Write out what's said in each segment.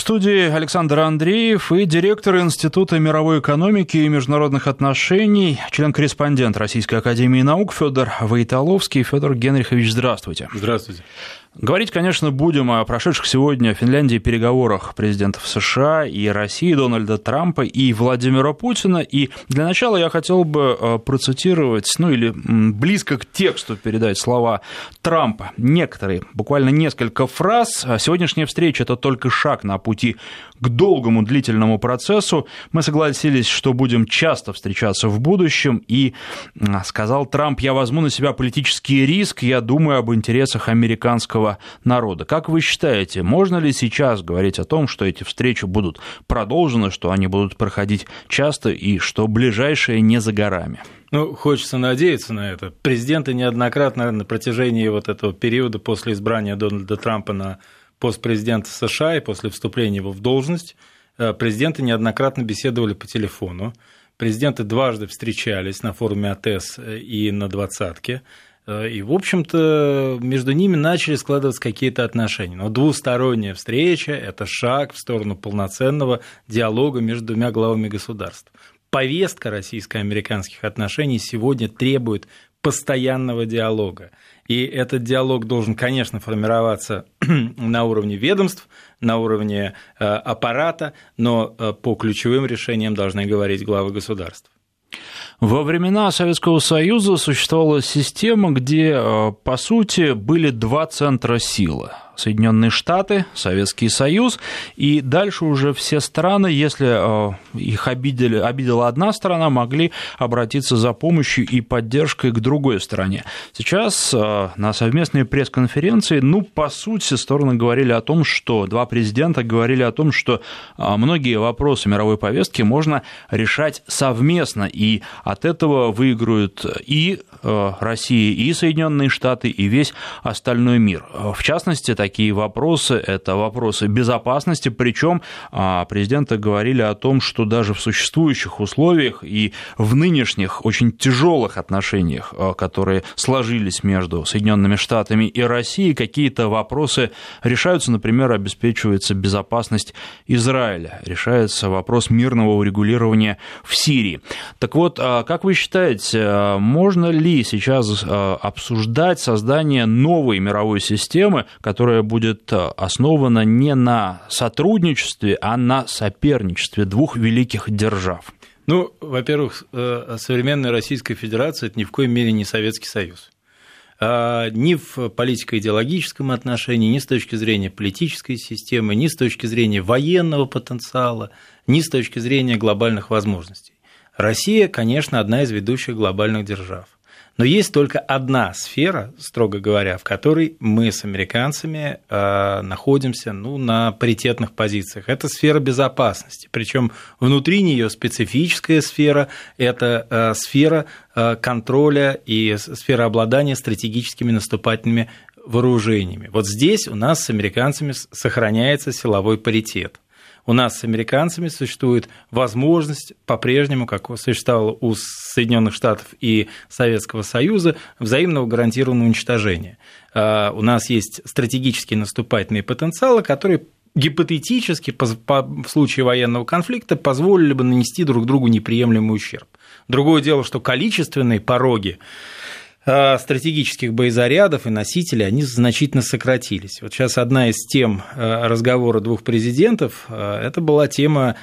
студии Александр Андреев и директор Института мировой экономики и международных отношений, член-корреспондент Российской Академии Наук Федор Войтоловский. Федор Генрихович, здравствуйте. Здравствуйте. Говорить, конечно, будем о прошедших сегодня в Финляндии переговорах президентов США и России Дональда Трампа и Владимира Путина. И для начала я хотел бы э, процитировать, ну или близко к тексту передать слова Трампа. Некоторые, буквально несколько фраз. Сегодняшняя встреча – это только шаг на пути к долгому длительному процессу. Мы согласились, что будем часто встречаться в будущем. И сказал Трамп, я возьму на себя политический риск, я думаю об интересах американского российского народа. Как вы считаете, можно ли сейчас говорить о том, что эти встречи будут продолжены, что они будут проходить часто и что ближайшее не за горами? Ну, хочется надеяться на это. Президенты неоднократно на протяжении вот этого периода после избрания Дональда Трампа на пост президента США и после вступления его в должность, э, президенты неоднократно беседовали по телефону. Президенты дважды встречались на форуме АТЭС и на двадцатке. Э, и, в общем-то, между ними начали складываться какие-то отношения. Но двусторонняя встреча – это шаг в сторону полноценного диалога между двумя главами государств. Повестка российско-американских отношений сегодня требует постоянного диалога. И этот диалог должен, конечно, формироваться на уровне ведомств, на уровне э, аппарата, но э, по ключевым решениям должны говорить главы государств. Во времена Советского Союза существовала система, где, э, по сути, были два центра силы Соединенные Штаты, Советский Союз, и дальше уже все страны, если э, их обидели, обидела одна страна, могли обратиться за помощью и поддержкой к другой стране. Сейчас э, на совместной пресс-конференции, ну, по сути, стороны говорили о том, что два президента говорили о том, что э, многие вопросы мировой повестки можно решать совместно, и от этого выиграют и Россия, и Соединенные Штаты, и весь остальной мир. В частности, такие такие вопросы, это вопросы безопасности, причем а, президенты говорили о том, что даже в существующих условиях и в нынешних очень тяжелых отношениях, а, которые сложились между Соединенными Штатами и Россией, какие-то вопросы решаются, например, обеспечивается безопасность Израиля, решается вопрос мирного урегулирования в Сирии. Так вот, а, как вы считаете, можно ли сейчас обсуждать создание новой мировой системы, которая которая будет э, основана не на сотрудничестве, а на соперничестве двух великих держав? Ну, во-первых, э, современная Российская Федерация – это ни в коем мере не Советский Союз. А, ни в политико-идеологическом отношении, ни с точки зрения политической системы, ни с точки зрения военного потенциала, ни с точки зрения глобальных возможностей. Россия, конечно, одна из ведущих глобальных держав. Но есть только одна сфера, строго говоря, в которой мы с американцами э, находимся ну, на паритетных позициях. Это сфера безопасности. Причем внутри нее специфическая сфера это э, сфера э, контроля и сфера обладания стратегическими наступательными вооружениями. Вот здесь у нас с американцами сохраняется силовой паритет у нас с американцами существует возможность по-прежнему, как существовало у Соединенных Штатов и Советского Союза, взаимного гарантированного уничтожения. А, у нас есть стратегические наступательные потенциалы, которые гипотетически в случае военного конфликта позволили бы нанести друг другу неприемлемый ущерб. Другое дело, что количественные пороги стратегических боезарядов и носителей, они значительно сократились. Вот сейчас одна из тем э, разговора двух президентов, э, это была тема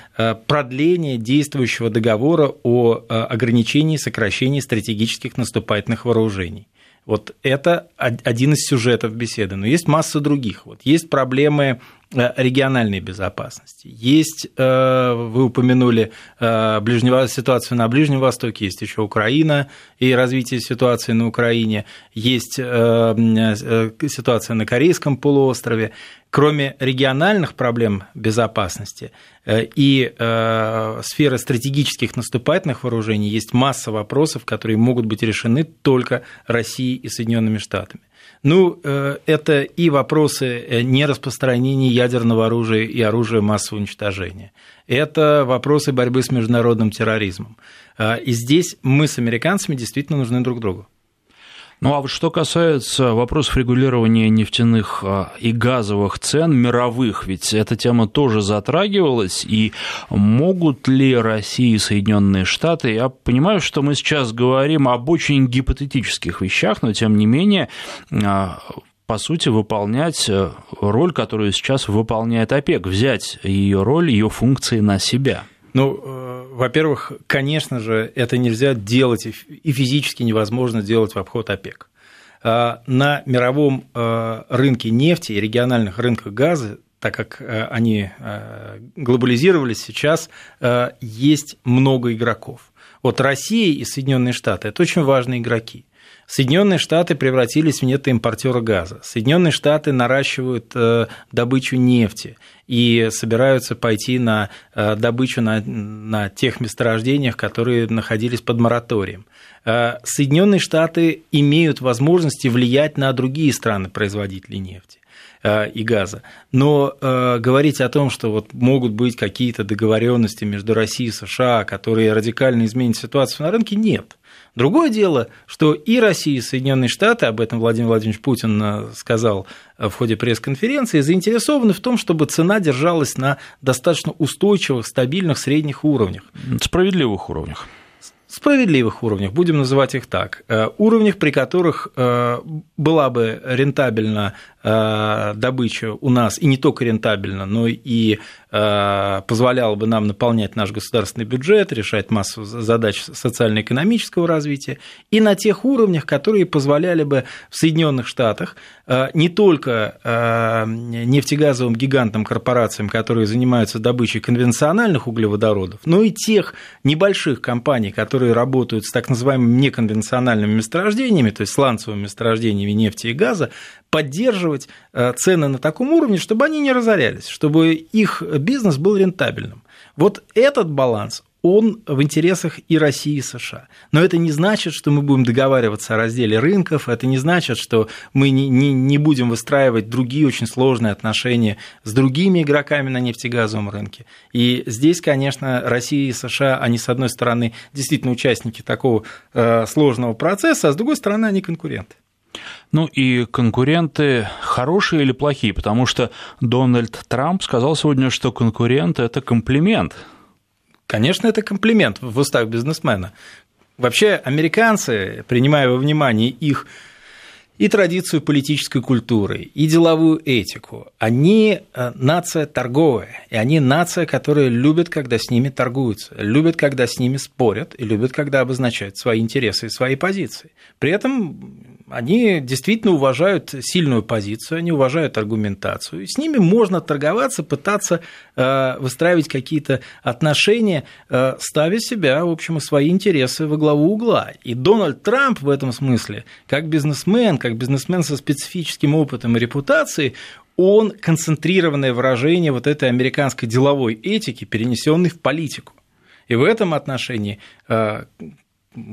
продления действующего договора о ограничении и сокращении стратегических наступательных вооружений. Вот это один из сюжетов беседы. Но есть масса других. Вот есть проблемы Э, региональной безопасности. Есть, э, вы упомянули э, ближнего, ситуацию на Ближнем Востоке, есть еще Украина и развитие ситуации на Украине, есть ситуация на Корейском полуострове. Кроме региональных проблем безопасности и сферы стратегических наступательных вооружений, есть масса вопросов, которые могут быть решены только Россией и Соединенными Штатами. Ну, э, это и вопросы э, нераспространения ядерного оружия и оружия массового уничтожения. Это вопросы борьбы с международным терроризмом. Э, и здесь мы с американцами действительно нужны друг другу. Ну а вот что касается вопросов регулирования нефтяных а, и газовых цен мировых, ведь эта тема тоже затрагивалась, и могут ли Россия и Соединенные Штаты, я понимаю, что мы сейчас говорим об очень гипотетических вещах, но тем не менее а, по сути, выполнять э, роль, которую сейчас выполняет ОПЕК, взять ее роль, ее функции на себя. Ну, э, во-первых, конечно же, это нельзя делать и физически невозможно делать в обход ОПЕК. А, на мировом э, рынке нефти и региональных рынках газа так как э, они глобализировались сейчас, есть много игроков. Вот Россия и Соединенные Штаты – это очень важные игроки. Соединенные Штаты превратились в нетоимпортера газа. Соединенные Штаты наращивают э, добычу нефти и собираются пойти на э, добычу на, на тех месторождениях, которые находились под мораторием. Э, Соединенные Штаты имеют возможности влиять на другие страны производителей нефти и газа. Но э, говорить о том, что вот могут быть какие-то договоренности между Россией и США, которые радикально изменят ситуацию на рынке, нет. Другое дело, что и Россия, и Соединенные Штаты, об этом Владимир Владимирович Путин э, сказал э, в ходе пресс-конференции, заинтересованы в том, чтобы цена держалась на достаточно устойчивых, стабильных средних уровнях. Справедливых уровнях справедливых уровнях, будем называть их так, э, уровнях, при которых была бы рентабельна добыча у нас, и не только рентабельна, но и Э, позволяло бы нам наполнять наш государственный бюджет, решать массу задач социально-экономического развития, и на тех уровнях, которые позволяли бы в Соединенных Штатах э, не только э, нефтегазовым гигантам, корпорациям, которые занимаются добычей конвенциональных углеводородов, но и тех небольших компаний, которые работают с так называемыми неконвенциональными месторождениями, то есть сланцевыми месторождениями нефти и газа, поддерживать цены на таком уровне, чтобы они не разорялись, чтобы их бизнес был рентабельным. Вот этот баланс, он в интересах и России, и США. Но это не значит, что мы будем договариваться о разделе рынков, это не значит, что мы не, не, не будем выстраивать другие очень сложные отношения с другими игроками на нефтегазовом рынке. И здесь, конечно, Россия и США, они, с одной стороны, действительно участники такого э, сложного процесса, а с другой стороны, они конкуренты. Ну и конкуренты хорошие или плохие? Потому что Дональд Трамп сказал сегодня, что конкурент – это комплимент. Конечно, это комплимент в устах бизнесмена. Вообще, американцы, принимая во внимание их и традицию политической культуры, и деловую этику. Они э, нация торговая, и они нация, которая любит, когда с ними торгуются, любит, когда с ними спорят, и любит, когда обозначают свои интересы и свои позиции. При этом они действительно уважают сильную позицию, они уважают аргументацию, и с ними можно торговаться, пытаться э, выстраивать какие-то отношения, э, ставя себя, в общем, и свои интересы во главу угла. И Дональд Трамп в этом смысле, как бизнесмен, как бизнесмен со специфическим опытом и репутацией, он концентрированное выражение вот этой американской деловой этики, перенесенной в политику. И в этом отношении э,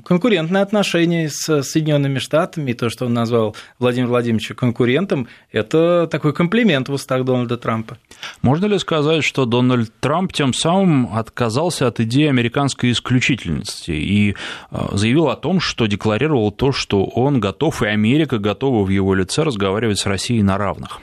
конкурентные отношения с Соединенными Штатами, и то, что он назвал Владимир Владимировича конкурентом, это такой комплимент в устах Дональда Трампа. Можно ли сказать, что Дональд Трамп тем самым отказался от идеи американской исключительности и э, заявил о том, что декларировал то, что он готов, и Америка готова в его лице разговаривать с Россией на равных?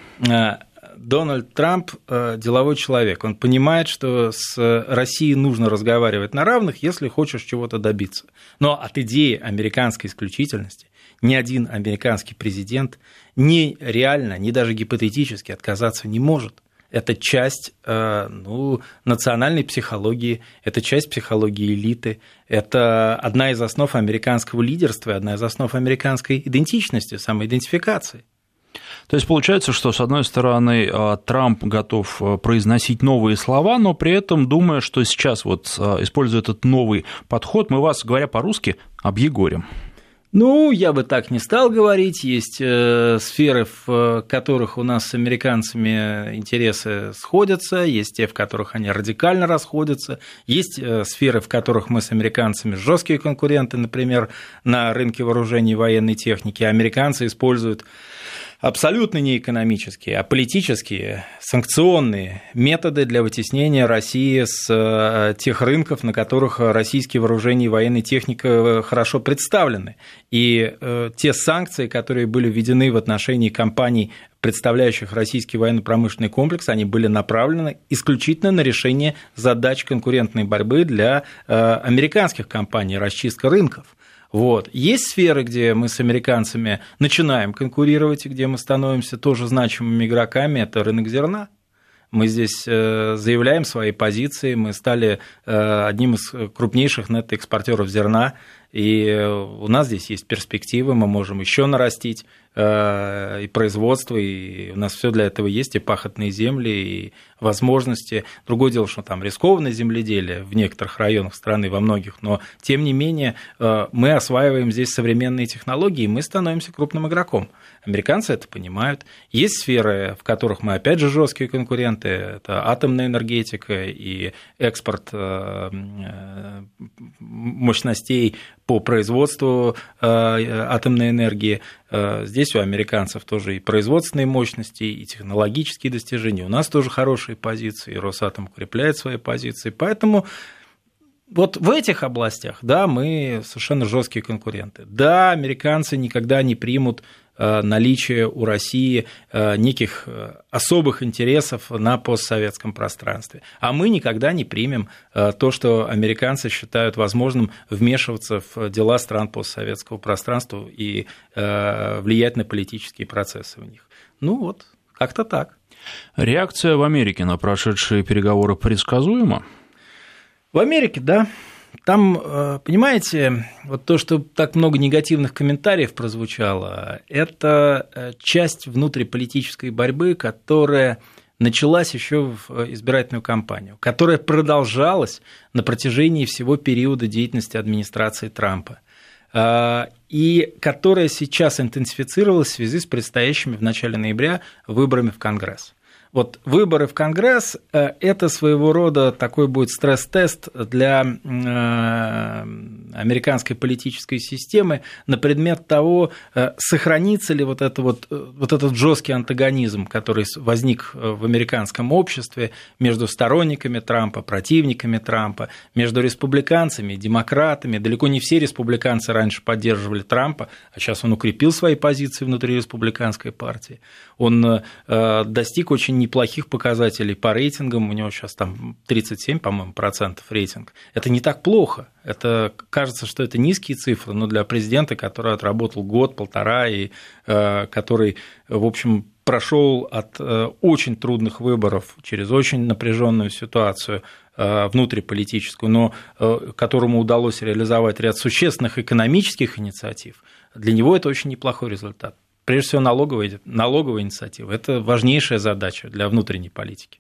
Дональд Трамп э, деловой человек. Он понимает, что с Россией нужно разговаривать на равных, если хочешь чего-то добиться. Но от идеи американской исключительности ни один американский президент ни реально, ни даже гипотетически отказаться не может. Это часть э, ну, национальной психологии, это часть психологии элиты, это одна из основ американского лидерства, одна из основ американской идентичности, самоидентификации. То есть получается, что, с одной стороны, а, Трамп готов а, произносить новые слова, но при этом думая, что сейчас, вот, а, используя этот новый подход, мы вас, говоря по-русски, объегорим. Ну, я бы так не стал говорить. Есть э, сферы, в которых у нас с американцами интересы сходятся, есть те, в которых они радикально расходятся, есть э, сферы, в которых мы с американцами жесткие конкуренты, например, на рынке вооружений и военной техники. Американцы используют абсолютно не экономические, а политические, санкционные методы для вытеснения России с э, тех рынков, на которых российские вооружения и военная техника э, хорошо представлены. И э, те санкции, которые были введены в отношении компаний, представляющих российский военно-промышленный комплекс, они были направлены исключительно на решение задач конкурентной борьбы для американских компаний, расчистка рынков. Вот. Есть сферы, где мы с американцами начинаем конкурировать, и где мы становимся тоже значимыми игроками, это рынок зерна. Мы здесь э, заявляем свои позиции, мы стали э, одним из крупнейших нетто-экспортеров зерна, и у нас здесь есть перспективы, мы можем еще нарастить и производство, и у нас все для этого есть, и пахотные земли, и возможности. Другое дело, что там рискованное земледелие в некоторых районах страны, во многих, но тем не менее э, мы осваиваем здесь современные технологии, и мы становимся крупным игроком. Американцы это понимают. Есть сферы, в которых мы опять же жесткие конкуренты, это атомная энергетика и экспорт э, мощностей по производству атомной энергии. Э, здесь у американцев тоже и производственные мощности, и технологические достижения. У нас тоже хорошие позиции, и Росатом укрепляет свои позиции. Поэтому вот в этих областях, да, мы совершенно жесткие конкуренты. Да, американцы никогда не примут наличие у России э, неких э, особых интересов на постсоветском пространстве. А мы никогда не примем то, что американцы считают возможным вмешиваться в дела стран постсоветского пространства и влиять на политические процессы в них. Ну вот, как-то так. Реакция в Америке на прошедшие переговоры предсказуема? В Америке, да. Там, э, понимаете, вот то, что так много негативных комментариев прозвучало, это э, часть внутриполитической борьбы, которая началась еще в э, избирательную кампанию, которая продолжалась на протяжении всего периода деятельности администрации Трампа и которая сейчас интенсифицировалась в связи с предстоящими в начале ноября выборами в Конгресс. Вот выборы в Конгресс э, – это своего рода такой будет стресс-тест для э, американской политической системы на предмет того, э, сохранится ли вот, это вот, вот этот жесткий антагонизм, который возник в американском обществе между сторонниками Трампа, противниками Трампа, между республиканцами, демократами. Далеко не все республиканцы раньше поддерживали Трампа, а сейчас он укрепил свои позиции внутри республиканской партии. Он достиг очень неплохих показателей по рейтингам, у него сейчас там 37, по-моему, процентов рейтинг. Это не так плохо, это кажется, что это низкие цифры, но для президента, который отработал год, полтора, и э, который, в общем, прошел от э, очень трудных выборов через очень напряженную ситуацию э, внутриполитическую, но которому удалось реализовать ряд существенных экономических инициатив, для него это очень неплохой результат прежде всего налоговая, налоговая инициатива. Это важнейшая задача для внутренней политики.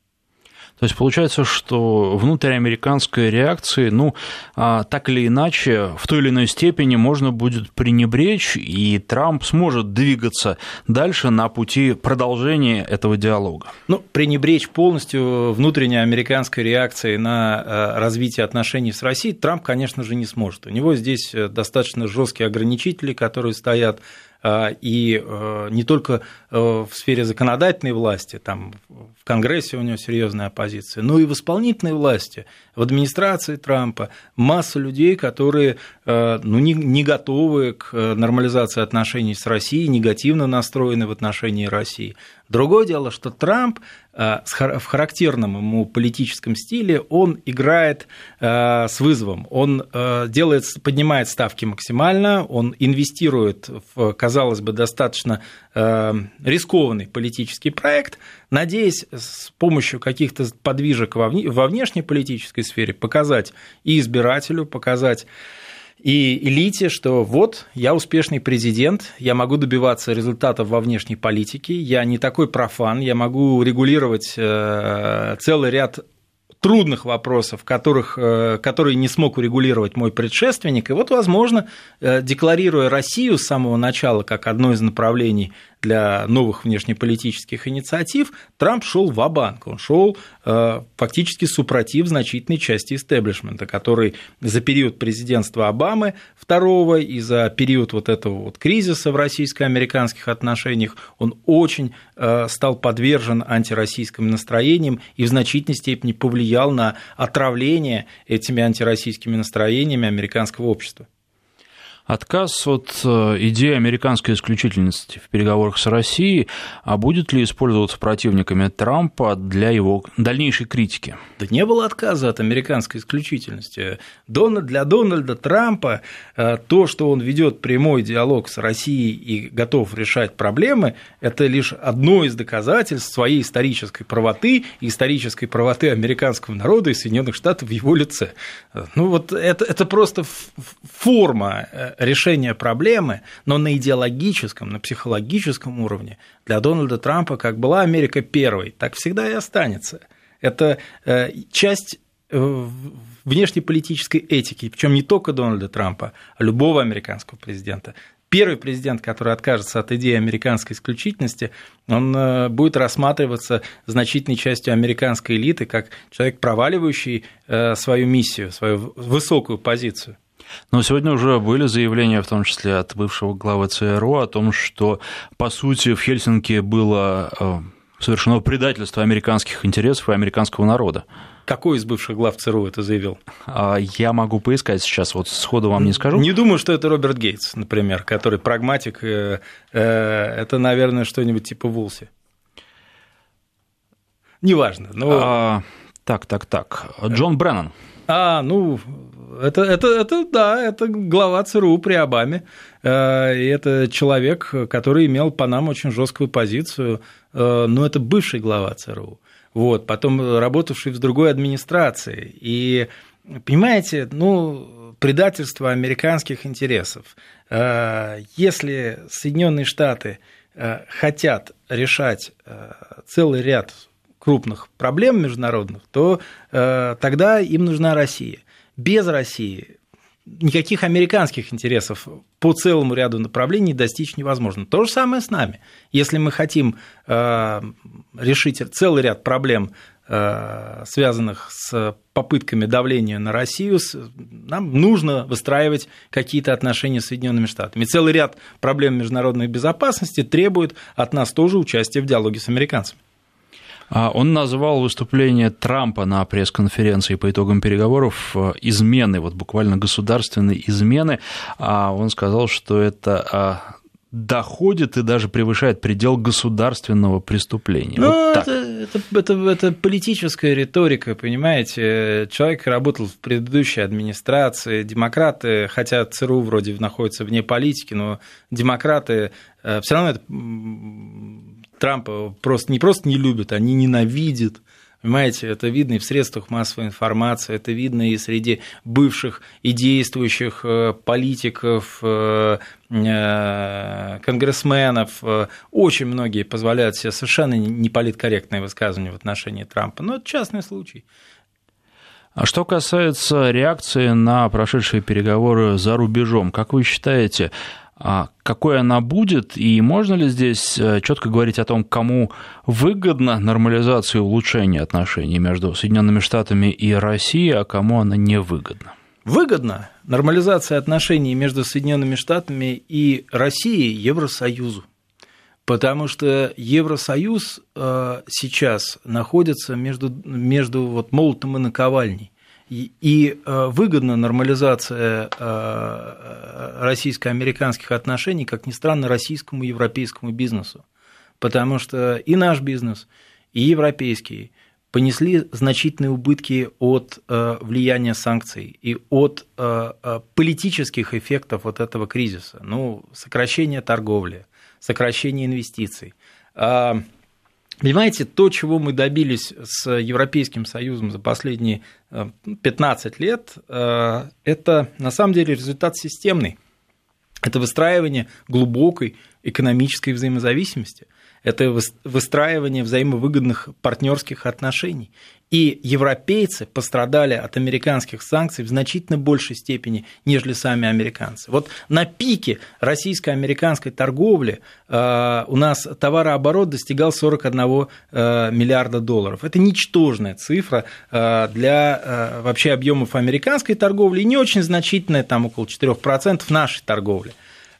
То есть получается, что внутриамериканской реакции, ну, а, так или иначе, в той или иной степени можно будет пренебречь, и Трамп сможет двигаться дальше на пути продолжения этого диалога. Ну, пренебречь полностью внутренней американской реакцией на э, развитие отношений с Россией Трамп, конечно же, не сможет. У него здесь э, достаточно жесткие ограничители, которые стоят а, и э, не только э, в сфере законодательной власти, там в Конгрессе у него серьезная оппозиция, но и в исполнительной власти, в администрации Трампа масса людей, которые э, ну, не, не готовы к нормализации отношений с Россией, негативно настроены в отношении России. Другое дело, что Трамп в характерном ему политическом стиле он играет с вызовом, он делает, поднимает ставки максимально, он инвестирует в, казалось бы, достаточно рискованный политический проект, надеясь с помощью каких-то подвижек во внешнеполитической сфере показать и избирателю, показать и элите, что вот я успешный президент, я могу добиваться результатов во внешней политике, я не такой профан, я могу регулировать э, целый ряд трудных вопросов, которых, э, которые не смог урегулировать мой предшественник. И вот, возможно, э, декларируя Россию с самого начала как одно из направлений для новых внешнеполитических инициатив, Трамп шел в банк он шел э, фактически супротив значительной части истеблишмента, который за период президентства Обамы второго и за период вот этого вот кризиса в российско-американских отношениях он очень э, стал подвержен антироссийским настроениям и в значительной степени повлиял на отравление этими антироссийскими настроениями американского общества. Отказ от э, идеи американской исключительности в переговорах с Россией, а будет ли использоваться противниками Трампа для его дальнейшей критики? Да не было отказа от американской исключительности. Для Дональда Трампа э, то, что он ведет прямой диалог с Россией и готов решать проблемы, это лишь одно из доказательств своей исторической правоты и исторической правоты американского народа и Соединенных Штатов в его лице. Ну вот это, это просто форма решения проблемы, но на идеологическом, на психологическом уровне для Дональда Трампа как была Америка первой, так всегда и останется. Это э, часть э, внешнеполитической этики, причем не только Дональда Трампа, а любого американского президента. Первый президент, который откажется от идеи американской исключительности, он э, будет рассматриваться значительной частью американской элиты как человек, проваливающий свою миссию, свою высокую позицию. Но сегодня уже были заявления, в том числе от бывшего главы ЦРУ, о том, что, по сути, в Хельсинки было э, совершено предательство американских интересов и американского народа. Какой из бывших глав ЦРУ это заявил? А, я могу поискать сейчас, вот сходу вам не скажу. Не думаю, что это Роберт Гейтс, например, который прагматик. Э, э, это, наверное, что-нибудь типа Вулси. Неважно. Но... А, так, так, так. Джон Бреннан. А, ну, это, это, это, да, это глава ЦРУ при Обаме. Э, и это человек, который имел по нам очень жесткую позицию, э, но это бывший глава ЦРУ. Вот, потом работавший в другой администрации. И, понимаете, ну, предательство американских интересов. Э, если Соединенные Штаты хотят решать целый ряд крупных проблем международных, то тогда им нужна Россия без России никаких американских интересов по целому ряду направлений достичь невозможно. То же самое с нами. Если мы хотим э, решить целый ряд проблем, э, связанных с попытками давления на Россию, нам нужно выстраивать какие-то отношения с Соединенными Штатами. Целый ряд проблем международной безопасности требует от нас тоже участия в диалоге с американцами. А он назвал выступление Трампа на пресс-конференции по итогам переговоров э, измены, вот буквально государственной измены. А он сказал, что это а, доходит и даже превышает предел государственного преступления. Ну, вот это, это, это, это политическая риторика, понимаете. Человек работал в предыдущей администрации, демократы, хотя ЦРУ вроде находится вне политики, но демократы э, все равно это Трампа просто не просто не любят, они ненавидят. Понимаете, это видно и в средствах массовой информации, это видно и среди бывших и действующих э, политиков, э, э, конгрессменов. Очень многие позволяют себе совершенно неполиткорректные высказывания в отношении Трампа. Но это частный случай. А что касается реакции на прошедшие переговоры за рубежом, как вы считаете, какой она будет, и можно ли здесь э, четко говорить о том, кому выгодна нормализация и улучшение отношений между Соединенными Штатами и Россией, а кому она не выгодна? Выгодна нормализация отношений между Соединенными Штатами и Россией Евросоюзу. Потому что Евросоюз э, сейчас находится между, между вот молотом и наковальней. И э, выгодна нормализация э, российско-американских отношений, как ни странно, российскому и европейскому бизнесу. Потому что и наш бизнес, и европейский понесли значительные убытки от э, влияния санкций и от политических эффектов вот этого кризиса. Ну, сокращение торговли, сокращение инвестиций а Понимаете, то, чего мы добились с Европейским Союзом за последние 15 э, лет, э, это на самом деле результат системный. Это выстраивание глубокой экономической взаимозависимости. Это выстраивание взаимовыгодных партнерских отношений. И европейцы пострадали от американских санкций в значительно большей степени, нежели сами американцы. Вот на пике российско-американской торговли э, у нас товарооборот достигал 41 э, миллиарда долларов. Это ничтожная цифра э, для вообще объемов американской торговли и не очень значительная, там около 4% нашей торговли.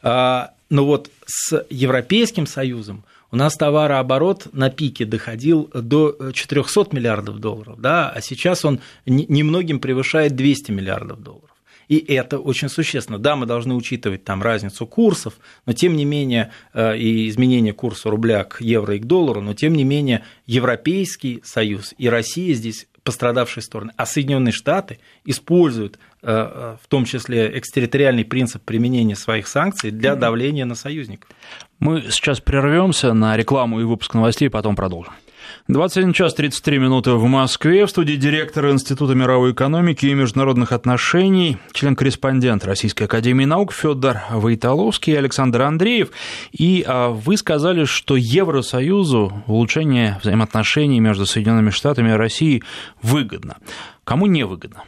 Но вот с Европейским Союзом у нас товарооборот на пике доходил до 400 миллиардов долларов, да, а сейчас он немногим превышает 200 миллиардов долларов. И это очень существенно. Да, мы должны учитывать там разницу курсов, но тем не менее э, и изменение курса рубля к евро и к доллару, но тем не менее Европейский Союз и Россия здесь пострадавшие стороны, а Соединенные Штаты используют э, э, в том числе экстерриториальный принцип применения своих санкций для давления на союзников. Мы сейчас прервемся на рекламу и выпуск новостей, потом продолжим. 21 час 33 минуты в Москве. В студии директор Института мировой экономики и международных отношений, член-корреспондент Российской академии наук Федор Войтоловский и Александр Андреев. И а, вы сказали, что Евросоюзу улучшение взаимоотношений между Соединенными Штатами и Россией выгодно. Кому не выгодно?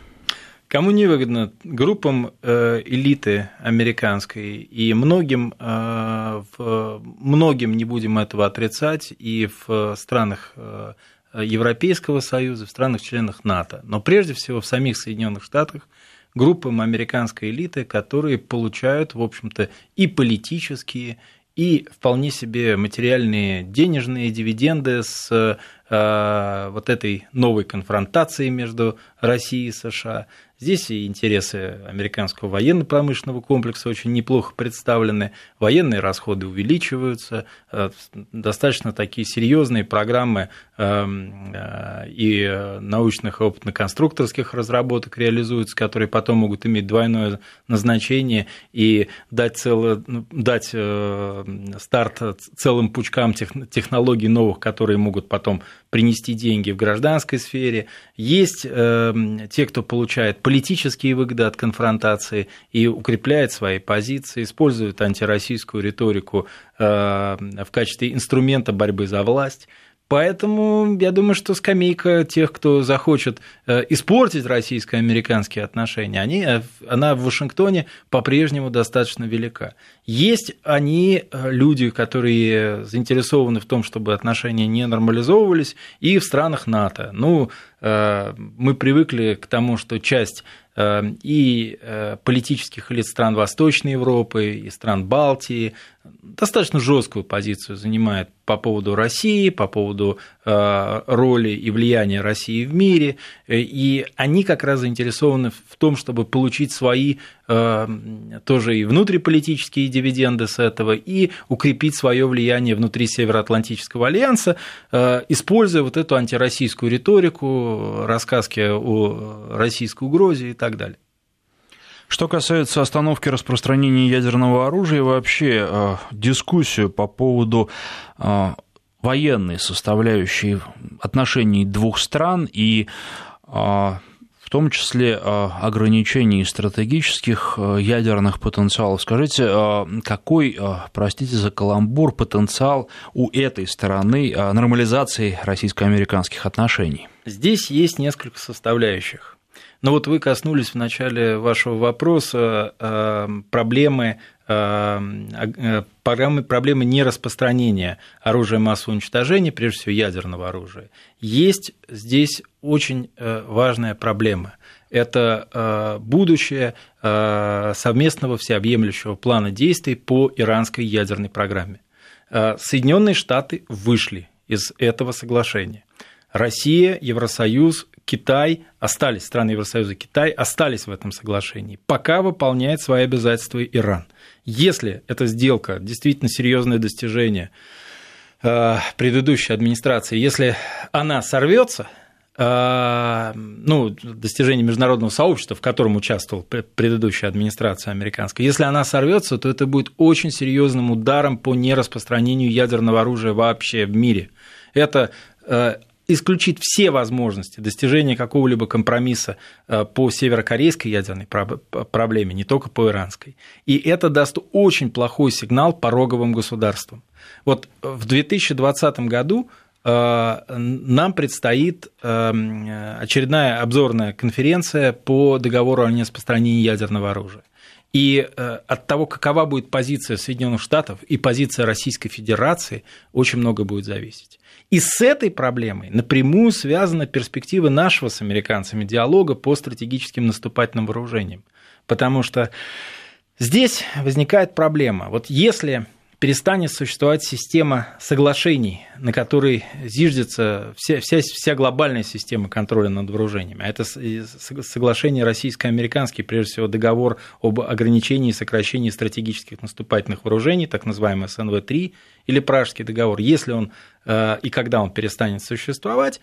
Кому невыгодно? Группам э, элиты американской и многим, э, многим не будем этого отрицать, и в странах э, Европейского Союза, в странах-членах НАТО, но прежде всего в самих Соединенных Штатах группам американской элиты, которые получают, в общем-то, и политические, и вполне себе материальные денежные дивиденды с вот этой новой конфронтацией между Россией и США. Здесь и интересы американского военно-промышленного комплекса очень неплохо представлены, военные расходы увеличиваются, э, достаточно такие серьезные программы э, и научных и опытно-конструкторских разработок реализуются, которые потом могут иметь двойное назначение и дать, целое, ну, дать э, старт целым пучкам технологий новых, которые могут потом принести деньги в гражданской сфере. Есть эм, те, кто получает политические выгоды от конфронтации и укрепляет свои позиции, использует антироссийскую риторику э, в качестве инструмента борьбы за власть. Поэтому я думаю, что скамейка тех, кто захочет э, испортить российско-американские отношения, они, э, она в Вашингтоне по-прежнему достаточно велика. Есть они, э, люди, которые заинтересованы в том, чтобы отношения не нормализовывались, и в странах НАТО. Ну, мы привыкли к тому, что часть и политических элит стран Восточной Европы, и стран Балтии. Достаточно жесткую позицию занимает по поводу России, по поводу э, роли и влияния России в мире, э, и они как раз заинтересованы в том, чтобы получить свои э, тоже и внутриполитические дивиденды с этого, и укрепить свое влияние внутри Североатлантического альянса, используя вот эту антироссийскую риторику, рассказки о российской угрозе и так далее. Что касается остановки распространения ядерного оружия, вообще э, дискуссию по поводу э, военной составляющей отношений двух стран и э, том числе ограничений стратегических ядерных потенциалов. Скажите, какой, простите за каламбур, потенциал у этой стороны нормализации российско-американских отношений? Здесь есть несколько составляющих. Но вот вы коснулись в начале вашего вопроса э, проблемы э, э, программы, проблемы нераспространения оружия массового уничтожения, прежде всего ядерного оружия. Есть здесь очень важная проблема. Это будущее совместного всеобъемлющего плана действий по иранской ядерной программе. Соединенные Штаты вышли из этого соглашения. Россия, Евросоюз, Китай остались, страны Евросоюза Китай остались в этом соглашении, пока выполняет свои обязательства Иран. Если эта сделка действительно серьезное достижение э, предыдущей администрации, если она сорвется, э, ну, достижение международного сообщества, в котором участвовала предыдущая администрация американская, если она сорвется, то это будет очень серьезным ударом по нераспространению ядерного оружия вообще в мире. Это э, исключит все возможности достижения какого-либо компромисса э, по северокорейской ядерной проблеме, не только по иранской. И это даст очень плохой сигнал пороговым государствам. Вот в 2020 году э, нам предстоит э, очередная обзорная конференция по договору о нераспространении ядерного оружия. И от того, какова будет позиция Соединенных Штатов и позиция Российской Федерации, очень много будет зависеть. И с этой проблемой напрямую связана перспектива нашего с американцами диалога по стратегическим наступательным вооружениям. Потому что здесь возникает проблема. Вот если перестанет существовать система соглашений, на которой зиждется вся, вся, вся глобальная система контроля над вооружениями. А это соглашение российско-американские, прежде всего договор об ограничении и сокращении стратегических наступательных вооружений, так называемый СНВ-3, или Пражский договор. Если он э, и когда он перестанет существовать,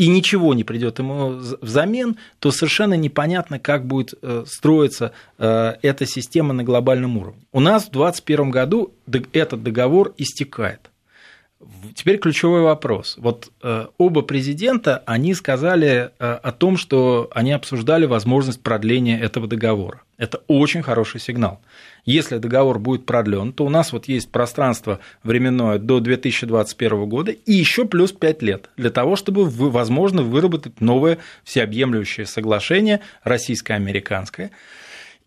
и ничего не придет ему взамен, то совершенно непонятно, как будет э, строиться э, эта система на глобальном уровне. У нас в 2021 году этот договор истекает. Теперь ключевой вопрос. Вот э, оба президента, они сказали о том, что они обсуждали возможность продления этого договора. Это очень хороший сигнал. Если договор будет продлен, то у нас вот есть пространство временное до 2021 года и еще плюс 5 лет для того, чтобы, возможно, выработать новое всеобъемлющее соглашение российско-американское.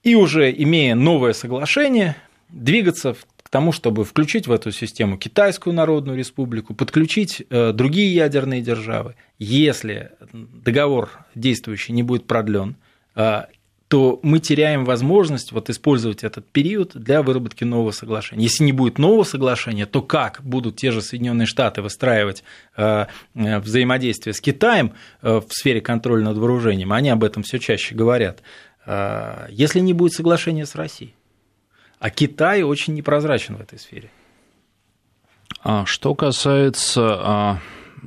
И уже имея новое соглашение, двигаться к тому, чтобы включить в эту систему Китайскую Народную Республику, подключить э, другие ядерные державы. Если договор действующий не будет продлен, э, то мы теряем возможность вот использовать этот период для выработки нового соглашения. Если не будет нового соглашения, то как будут те же Соединенные Штаты выстраивать э, взаимодействие с Китаем в сфере контроля над вооружением? Они об этом все чаще говорят. Если не будет соглашения с Россией. А Китай очень непрозрачен в этой сфере. А что касается а,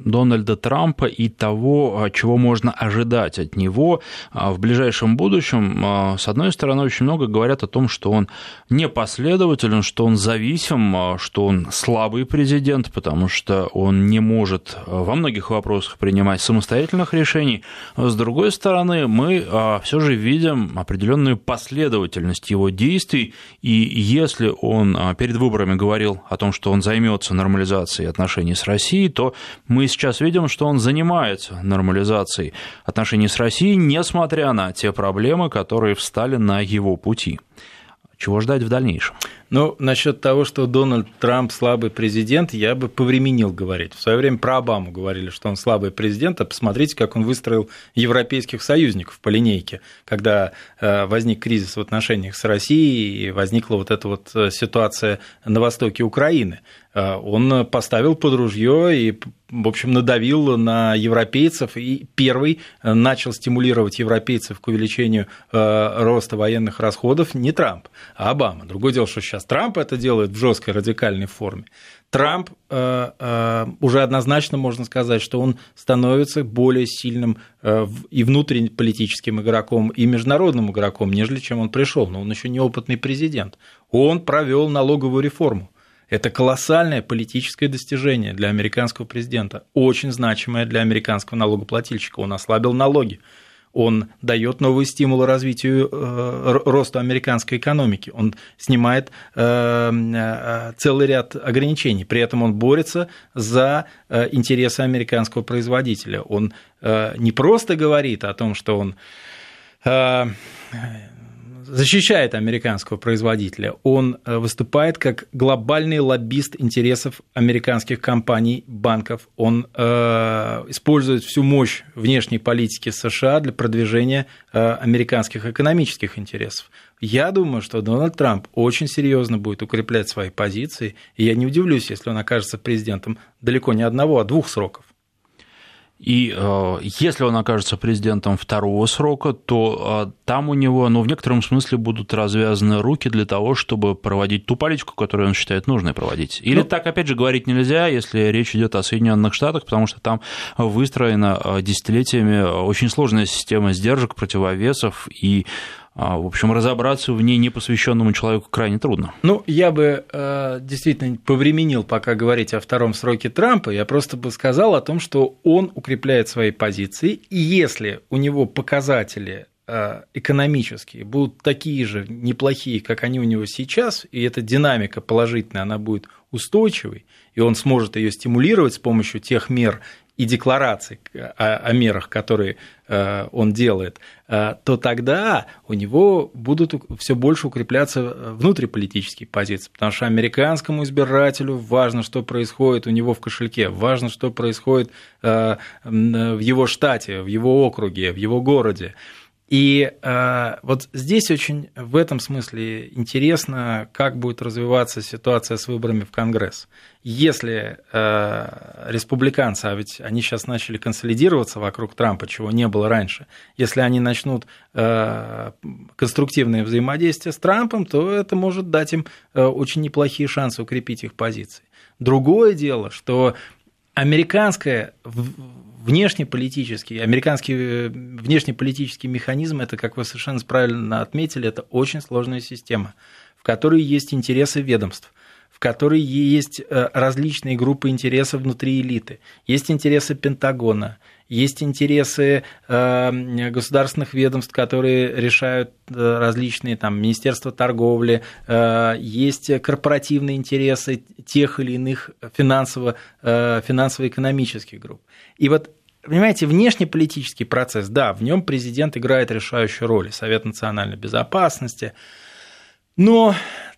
Дональда Трампа и того, а, чего можно ожидать от него а, в ближайшем будущем. А, с одной стороны, очень много говорят о том, что он непоследователен, что он зависим, что он слабый президент, потому что он не может во многих вопросах принимать самостоятельных решений. С другой стороны, мы все же видим определенную последовательность его действий, и если он перед выборами говорил о том, что он займется нормализацией отношений с Россией, то мы сейчас видим, что он занимается нормализацией отношений с Россией, несмотря на те проблемы, которые встали на его пути. Чего ждать в дальнейшем? Ну, насчет того, что Дональд Трамп слабый президент, я бы повременил говорить. В свое время про Обаму говорили, что он слабый президент, а посмотрите, как он выстроил европейских союзников по линейке, когда э, возник кризис в отношениях с Россией и возникла вот эта вот э, ситуация на востоке Украины. Э, он поставил под ружье и в общем, надавил на европейцев и первый начал стимулировать европейцев к увеличению роста военных расходов не Трамп, а Обама. Другое дело, что сейчас Трамп это делает в жесткой радикальной форме. Трамп э, э, уже однозначно можно сказать, что он становится более сильным э, и внутреннеполитическим игроком, и международным игроком, нежели чем он пришел. Но он еще неопытный президент. Он провел налоговую реформу. Это колоссальное политическое достижение для американского президента, очень значимое для американского налогоплательщика. Он ослабил налоги он дает новые стимулы развитию, э, росту американской экономики, он снимает э, э, целый ряд ограничений, при этом он борется за интересы американского производителя. Он не просто говорит о том, что он защищает американского производителя, он э, выступает как глобальный лоббист интересов американских компаний, банков. Он э, использует всю мощь внешней политики США для продвижения э, американских экономических интересов. Я думаю, что Дональд Трамп очень серьезно будет укреплять свои позиции, и я не удивлюсь, если он окажется президентом далеко не одного, а двух сроков. И э, если он окажется президентом второго срока, то э, там у него, ну, в некотором смысле будут развязаны руки для того, чтобы проводить ту политику, которую он считает нужной проводить. Или ну, так, опять же, говорить нельзя, если речь идет о Соединенных Штатах, потому что там выстроена э, десятилетиями очень сложная система сдержек, противовесов и в общем, разобраться в ней непосвященному человеку крайне трудно. Ну, я бы э, действительно повременил пока говорить о втором сроке Трампа, я просто бы сказал о том, что он укрепляет свои позиции, и если у него показатели э, экономические будут такие же неплохие, как они у него сейчас, и эта динамика положительная, она будет устойчивой, и он сможет ее стимулировать с помощью тех мер и деклараций о, о мерах, которые э, он делает, э, то тогда у него будут все больше укрепляться внутриполитические позиции, потому что американскому избирателю важно, что происходит у него в кошельке, важно, что происходит э, в его штате, в его округе, в его городе. И э, вот здесь очень в этом смысле интересно, как будет развиваться ситуация с выборами в Конгресс. Если э, республиканцы, а ведь они сейчас начали консолидироваться вокруг Трампа, чего не было раньше, если они начнут э, конструктивное взаимодействие с Трампом, то это может дать им э, очень неплохие шансы укрепить их позиции. Другое дело, что американская внешнеполитический, американский э, внешнеполитический механизм, это, как вы совершенно правильно отметили, это очень сложная система, в которой есть интересы ведомств, в которой есть э, различные группы интересов внутри элиты. Есть интересы Пентагона, есть интересы э, государственных ведомств, которые решают различные там Министерства торговли, есть корпоративные интересы тех или иных финансово, финансово-экономических групп. И вот понимаете, внешнеполитический процесс, да, в нем президент играет решающую роль, Совет национальной безопасности, но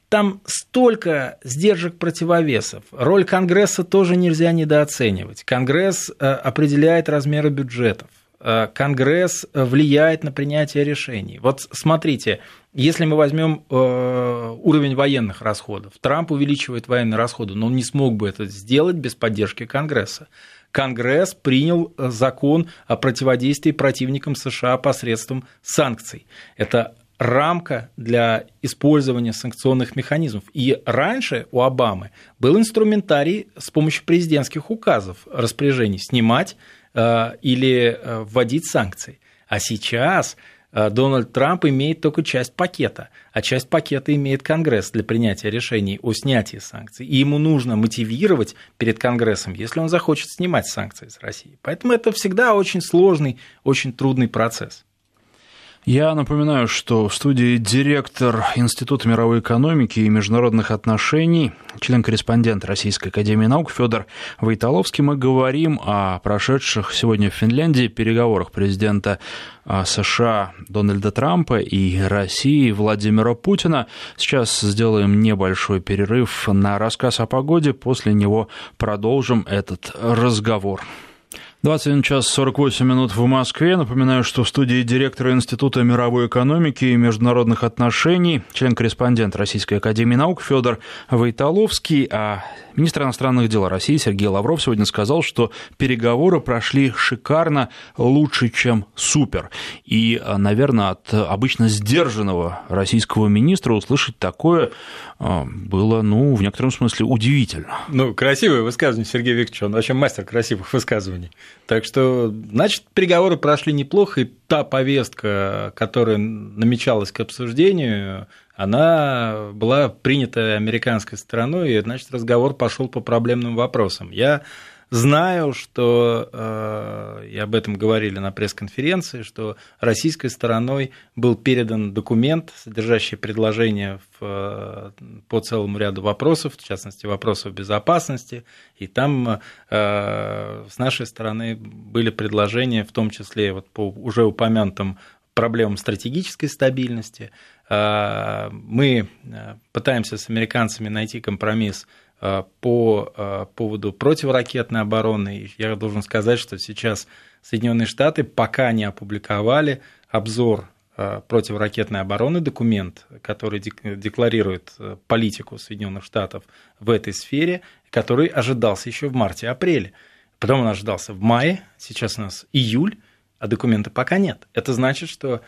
там столько сдержек противовесов. Роль Конгресса тоже нельзя недооценивать. Конгресс э, определяет размеры бюджетов. Э, Конгресс влияет на принятие решений. Вот смотрите, если мы возьмем э, уровень военных расходов, Трамп увеличивает военные расходы, но он не смог бы это сделать без поддержки Конгресса. Конгресс принял э, закон о противодействии противникам США посредством санкций. Это рамка для использования санкционных механизмов. И раньше у Обамы был инструментарий с помощью президентских указов, распоряжений снимать э, или э, вводить санкции. А сейчас Э, Дональд Трамп имеет только часть пакета, а часть пакета имеет Конгресс для принятия решений о снятии санкций. И ему нужно мотивировать перед Конгрессом, если он захочет снимать санкции с России. Поэтому это всегда очень сложный, очень трудный процесс. Я напоминаю, что в студии директор Института мировой экономики и международных отношений, член-корреспондент Российской академии наук Федор Войтоловский. Мы говорим о прошедших сегодня в Финляндии переговорах президента а, США Дональда Трампа и России Владимира Путина. Сейчас сделаем небольшой перерыв на рассказ о погоде, после него продолжим этот разговор. 21 час 48 минут в Москве. Напоминаю, что в студии директора Института мировой экономики и международных отношений, член-корреспондент Российской академии наук Федор Войтоловский, а министр иностранных дел России Сергей Лавров сегодня сказал, что переговоры прошли шикарно, лучше, чем супер. И, наверное, от обычно сдержанного российского министра услышать такое а, было, ну, в некотором смысле удивительно. Ну, красивое высказывание Сергей Викторович, он вообще мастер красивых высказываний. Так что, значит, переговоры прошли неплохо, и та повестка, которая намечалась к обсуждению, она была принята американской стороной, и, значит, разговор пошел по проблемным вопросам. Я Знаю, что, э, и об этом говорили на пресс-конференции, что российской стороной был передан документ, содержащий предложения в, по целому ряду вопросов, в частности, вопросов безопасности, и там э, с нашей стороны были предложения, в том числе вот по уже упомянутым проблемам стратегической стабильности. Э, мы пытаемся с американцами найти компромисс Э, по э, поводу противоракетной обороны. Я должен сказать, что сейчас Соединенные Штаты пока не опубликовали обзор э, противоракетной обороны, документ, который декларирует политику Соединенных Штатов в этой сфере, который ожидался еще в марте-апреле. Потом он ожидался в мае, сейчас у нас июль, а документа пока нет. Это значит, что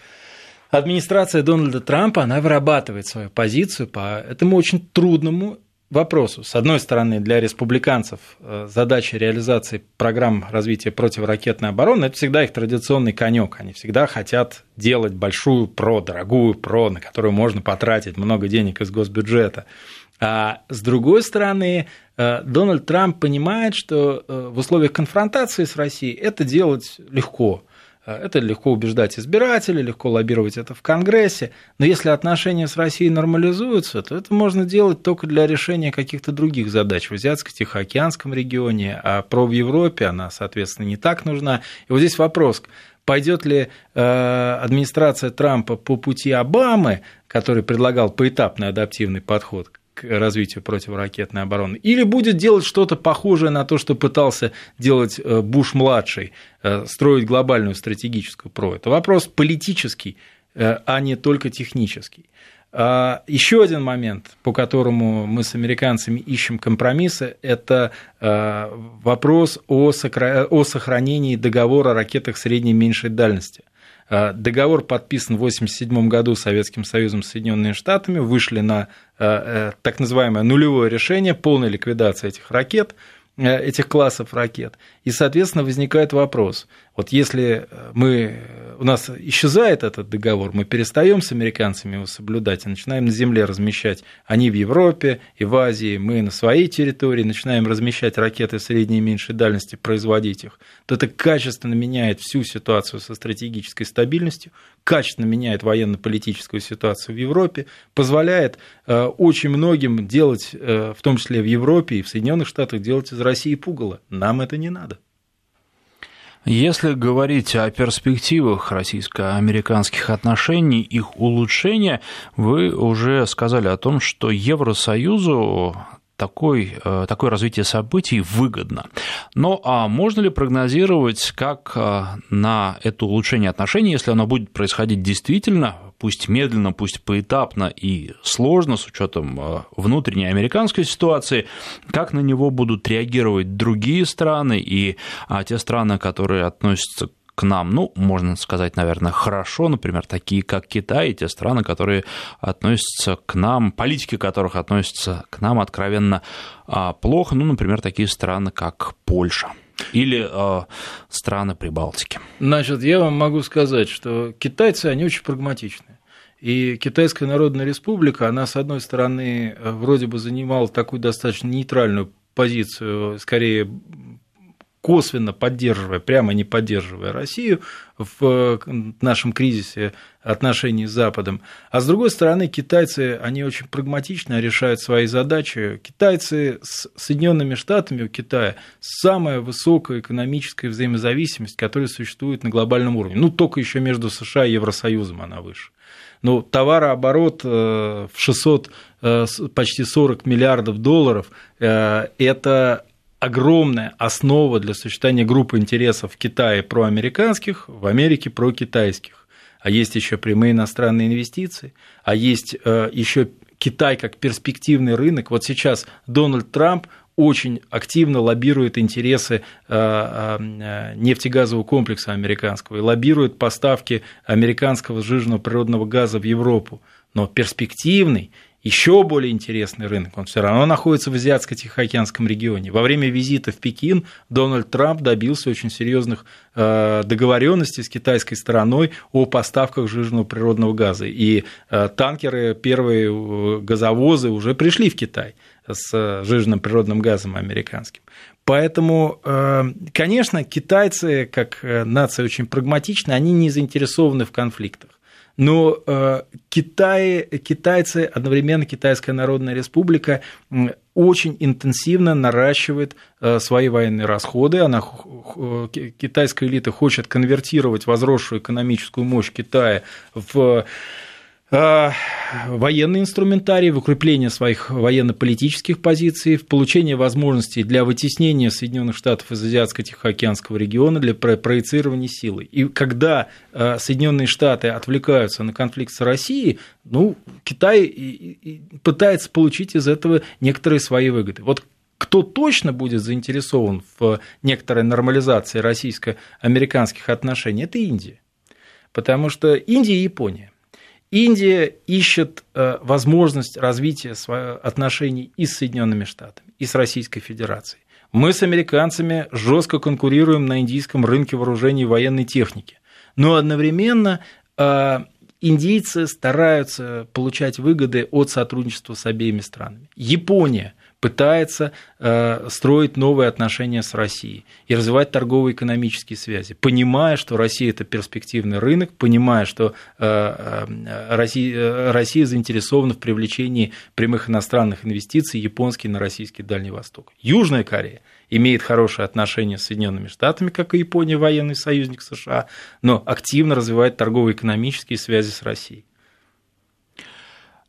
администрация Дональда Трампа, она вырабатывает свою позицию по этому очень трудному вопросу. С одной стороны, для республиканцев э, задача реализации программ развития противоракетной обороны – это всегда их традиционный конек. Они всегда хотят делать большую ПРО, дорогую ПРО, на которую можно потратить много денег из госбюджета. А с другой стороны, э, Дональд Трамп понимает, что э, в условиях конфронтации с Россией это делать легко – это легко убеждать избирателей, легко лоббировать это в Конгрессе. Но если отношения с Россией нормализуются, то это можно делать только для решения каких-то других задач в Азиатско-Тихоокеанском регионе, а про в Европе она, соответственно, не так нужна. И вот здесь вопрос, пойдет ли э, администрация Трампа по пути Обамы, который предлагал поэтапный адаптивный подход развитию противоракетной обороны, или будет делать что-то похожее на то, что пытался делать э, Буш-младший, э, строить глобальную стратегическую ПРО. Это вопрос политический, э, а не только технический. А, Еще один момент, по которому мы с американцами ищем компромиссы, это вопрос о сохранении договора о ракетах средней и меньшей дальности. Э, договор подписан в 1987 году Советским Союзом Соединенными Штатами, вышли на э, э, так называемое нулевое решение, полной ликвидации этих ракет, этих классов ракет. И, соответственно, возникает вопрос, вот если мы, у нас исчезает этот договор, мы перестаем с американцами его соблюдать и начинаем на земле размещать, они в Европе и в Азии, мы на своей территории начинаем размещать ракеты средней и меньшей дальности, производить их, то это качественно меняет всю ситуацию со стратегической стабильностью, качественно меняет военно-политическую ситуацию в Европе, позволяет э, очень многим делать, э, в том числе в Европе и в Соединенных Штатах, делать из России пугало. Нам это не надо. Если говорить о перспективах российско-американских отношений, их улучшения, вы уже сказали о том, что Евросоюзу такой, э, такое развитие событий выгодно. Но а можно ли прогнозировать, как э, на это улучшение отношений, если оно будет происходить действительно, пусть медленно, пусть поэтапно и сложно с учетом э, внутренней американской ситуации, как на него будут реагировать другие страны и а, те страны, которые относятся к нам, ну, можно сказать, наверное, хорошо, например, такие как Китай, и те страны, которые относятся к нам, политики которых относятся к нам откровенно а, плохо, ну, например, такие страны, как Польша или э, страны Прибалтики. Значит, я вам могу сказать, что китайцы, они очень прагматичны. И Китайская Народная Республика, она, с одной стороны, вроде бы занимала такую достаточно нейтральную позицию, скорее косвенно поддерживая, прямо не поддерживая Россию в нашем кризисе отношений с Западом. А с другой стороны, китайцы, они очень прагматично решают свои задачи. Китайцы с Соединенными Штатами у Китая самая высокая экономическая взаимозависимость, которая существует на глобальном уровне. Ну, только еще между США и Евросоюзом она выше. Ну, товарооборот э, в 600, э, почти 40 миллиардов долларов э, – это огромная основа для сочетания группы интересов в Китае проамериканских, в Америке прокитайских. А есть еще прямые иностранные инвестиции, а есть э, еще Китай как перспективный рынок. Вот сейчас Дональд Трамп очень активно лоббирует интересы э, э, нефтегазового комплекса американского и лоббирует поставки американского сжиженного природного газа в Европу. Но перспективный еще более интересный рынок, он все равно находится в Азиатско-Тихоокеанском регионе. Во время визита в Пекин Дональд Трамп добился очень серьезных э, договоренностей с китайской стороной о поставках жирного природного газа. И э, танкеры, первые э, газовозы уже пришли в Китай с жирным природным газом американским. Поэтому, конечно, китайцы, как нация очень прагматичны, они не заинтересованы в конфликтах. Но э, Китай, китайцы, одновременно Китайская Народная Республика очень интенсивно наращивает э, свои военные расходы. Она, китайская элита хочет конвертировать возросшую экономическую мощь Китая в Э, военный инструментарий, в укрепление своих военно-политических позиций, в получение возможностей для вытеснения Соединенных Штатов из Азиатско-Тихоокеанского региона, для проецирования силы. И когда э, Соединенные Штаты отвлекаются на конфликт с Россией, ну, Китай пытается получить из этого некоторые свои выгоды. Вот кто точно будет заинтересован в некоторой нормализации российско-американских отношений, это Индия. Потому что Индия и Япония. Индия ищет э, возможность развития отношений и с Соединенными Штатами, и с Российской Федерацией. Мы с американцами жестко конкурируем на индийском рынке вооружений и военной техники. Но одновременно э, индийцы стараются получать выгоды от сотрудничества с обеими странами. Япония пытается э, строить новые отношения с Россией и развивать торгово-экономические связи, понимая, что Россия это перспективный рынок, понимая, что э, э, Россия, Россия заинтересована в привлечении прямых иностранных инвестиций японский на российский Дальний Восток. Южная Корея имеет хорошие отношения с Соединенными Штатами, как и Япония, военный союзник США, но активно развивает торгово-экономические связи с Россией.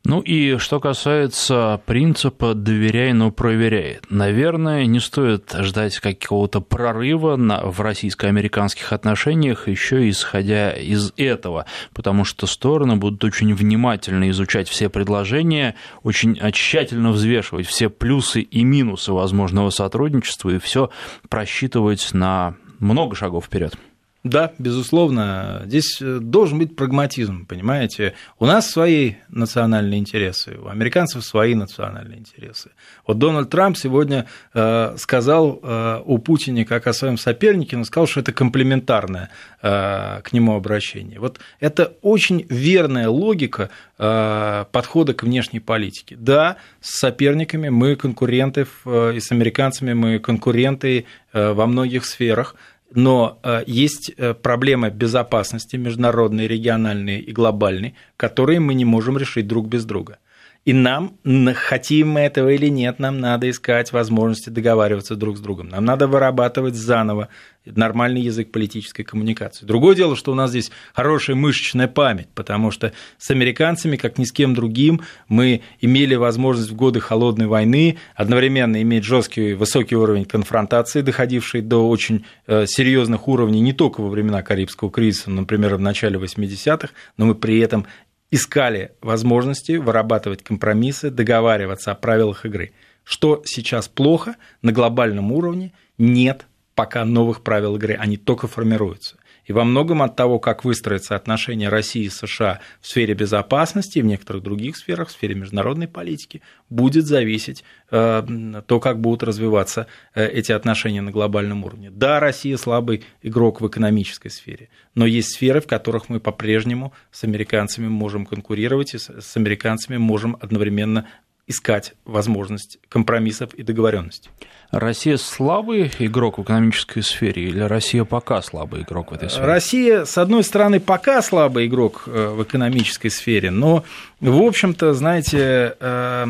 Ну и что касается принципа «доверяй, но проверяй». Наверное, не стоит ждать какого-то прорыва в российско-американских отношениях, еще исходя из этого, потому что стороны будут очень внимательно изучать все предложения, очень тщательно взвешивать все плюсы и минусы возможного сотрудничества и все просчитывать на много шагов вперед. Да, безусловно. Здесь э, должен быть прагматизм, понимаете? У нас свои национальные интересы, у американцев свои национальные интересы. Вот Дональд Трамп сегодня э, сказал э, о Путине как о своем сопернике, но сказал, что это комплементарное к нему обращение. Вот это очень верная логика подхода к внешней политике. Да, с соперниками мы конкуренты, и с американцами мы конкуренты во многих сферах – но э, есть э, проблемы безопасности международные, региональные и глобальные, которые мы не можем решить друг без друга. И нам, хотим мы этого или нет, нам надо искать возможности договариваться друг с другом. Нам надо вырабатывать заново нормальный язык политической коммуникации. Другое дело, что у нас здесь хорошая мышечная память, потому что с американцами, как ни с кем другим, мы имели возможность в годы холодной войны одновременно иметь жесткий высокий уровень конфронтации, доходивший до очень э, серьезных уровней не только во времена Карибского кризиса, например, в начале 80-х, но мы при этом искали возможности вырабатывать компромиссы, договариваться о правилах игры. Что сейчас плохо на глобальном уровне, нет пока новых правил игры, они только формируются. И во многом от того, как выстроятся отношения России и США в сфере безопасности и в некоторых других сферах, в сфере международной политики, будет зависеть э, то, как будут развиваться э, эти отношения на глобальном уровне. Да, Россия слабый игрок в экономической сфере, но есть сферы, в которых мы по-прежнему с американцами можем конкурировать и с американцами можем одновременно искать возможность компромиссов и договоренностей. Россия слабый игрок в экономической сфере или Россия пока слабый игрок в этой сфере? Россия, с одной стороны, пока слабый игрок э, в экономической сфере, но, в общем-то, знаете, э,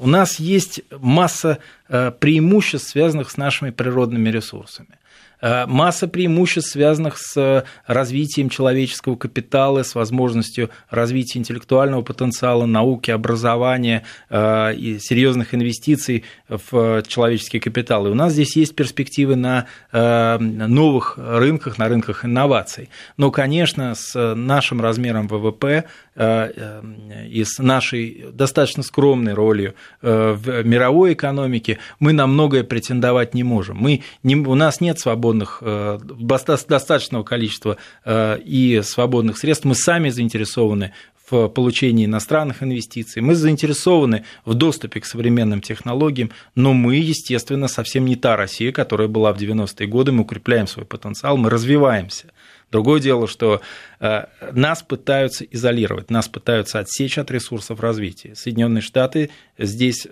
у нас есть масса э, преимуществ, связанных с нашими природными ресурсами. Э, масса преимуществ, связанных с развитием человеческого капитала, с возможностью развития интеллектуального потенциала, науки, образования э, и серьезных инвестиций в человеческий капитал. И у нас здесь есть перспективы на э, новых рынках, на рынках инноваций. Но, конечно, с нашим размером ВВП и с нашей достаточно скромной ролью в мировой экономике мы на многое претендовать не можем. Мы не, у нас нет свободного свободных, э, достаточного количества э, и свободных средств, мы сами заинтересованы в получении иностранных инвестиций, мы заинтересованы в доступе к современным технологиям, но мы, естественно, совсем не та Россия, которая была в 90-е годы, мы укрепляем свой потенциал, мы развиваемся. Другое дело, что э, нас пытаются изолировать, нас пытаются отсечь от ресурсов развития. Соединенные Штаты здесь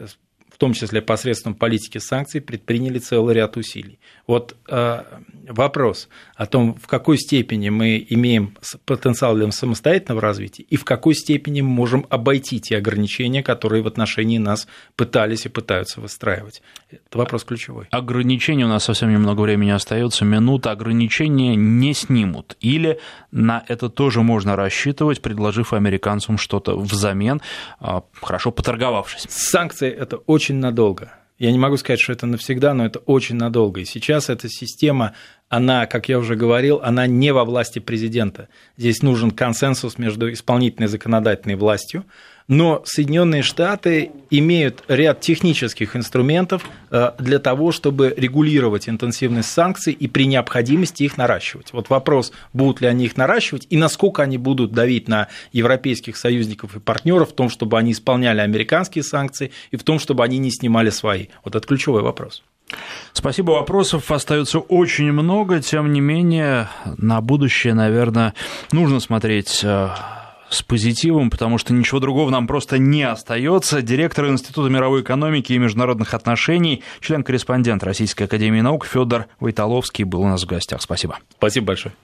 том числе посредством политики санкций, предприняли целый ряд усилий. Вот э, вопрос о том, в какой степени мы имеем потенциал для самостоятельного развития и в какой степени мы можем обойти те ограничения, которые в отношении нас пытались и пытаются выстраивать. Это вопрос ключевой. Ограничения у нас совсем немного времени остается. Минута ограничения не снимут. Или на это тоже можно рассчитывать, предложив американцам что-то взамен, а, хорошо поторговавшись. Санкции – это очень очень надолго. Я не могу сказать, что это навсегда, но это очень надолго. И сейчас эта система, она, как я уже говорил, она не во власти президента. Здесь нужен консенсус между исполнительной и законодательной властью. Но Соединенные Штаты имеют ряд технических инструментов э, для того, чтобы регулировать интенсивность санкций и при необходимости их наращивать. Вот вопрос, будут ли они их наращивать и насколько они будут давить на европейских союзников и партнеров в том, чтобы они исполняли американские санкции и в том, чтобы они не снимали свои. Вот это ключевой вопрос. Спасибо. Вопросов остается очень много. Тем не менее, на будущее, наверное, нужно смотреть э, с позитивом, потому что ничего другого нам просто не остается. Директор Института мировой экономики и международных отношений, член-корреспондент Российской академии наук Федор Войтоловский был у нас в гостях. Спасибо. Спасибо большое.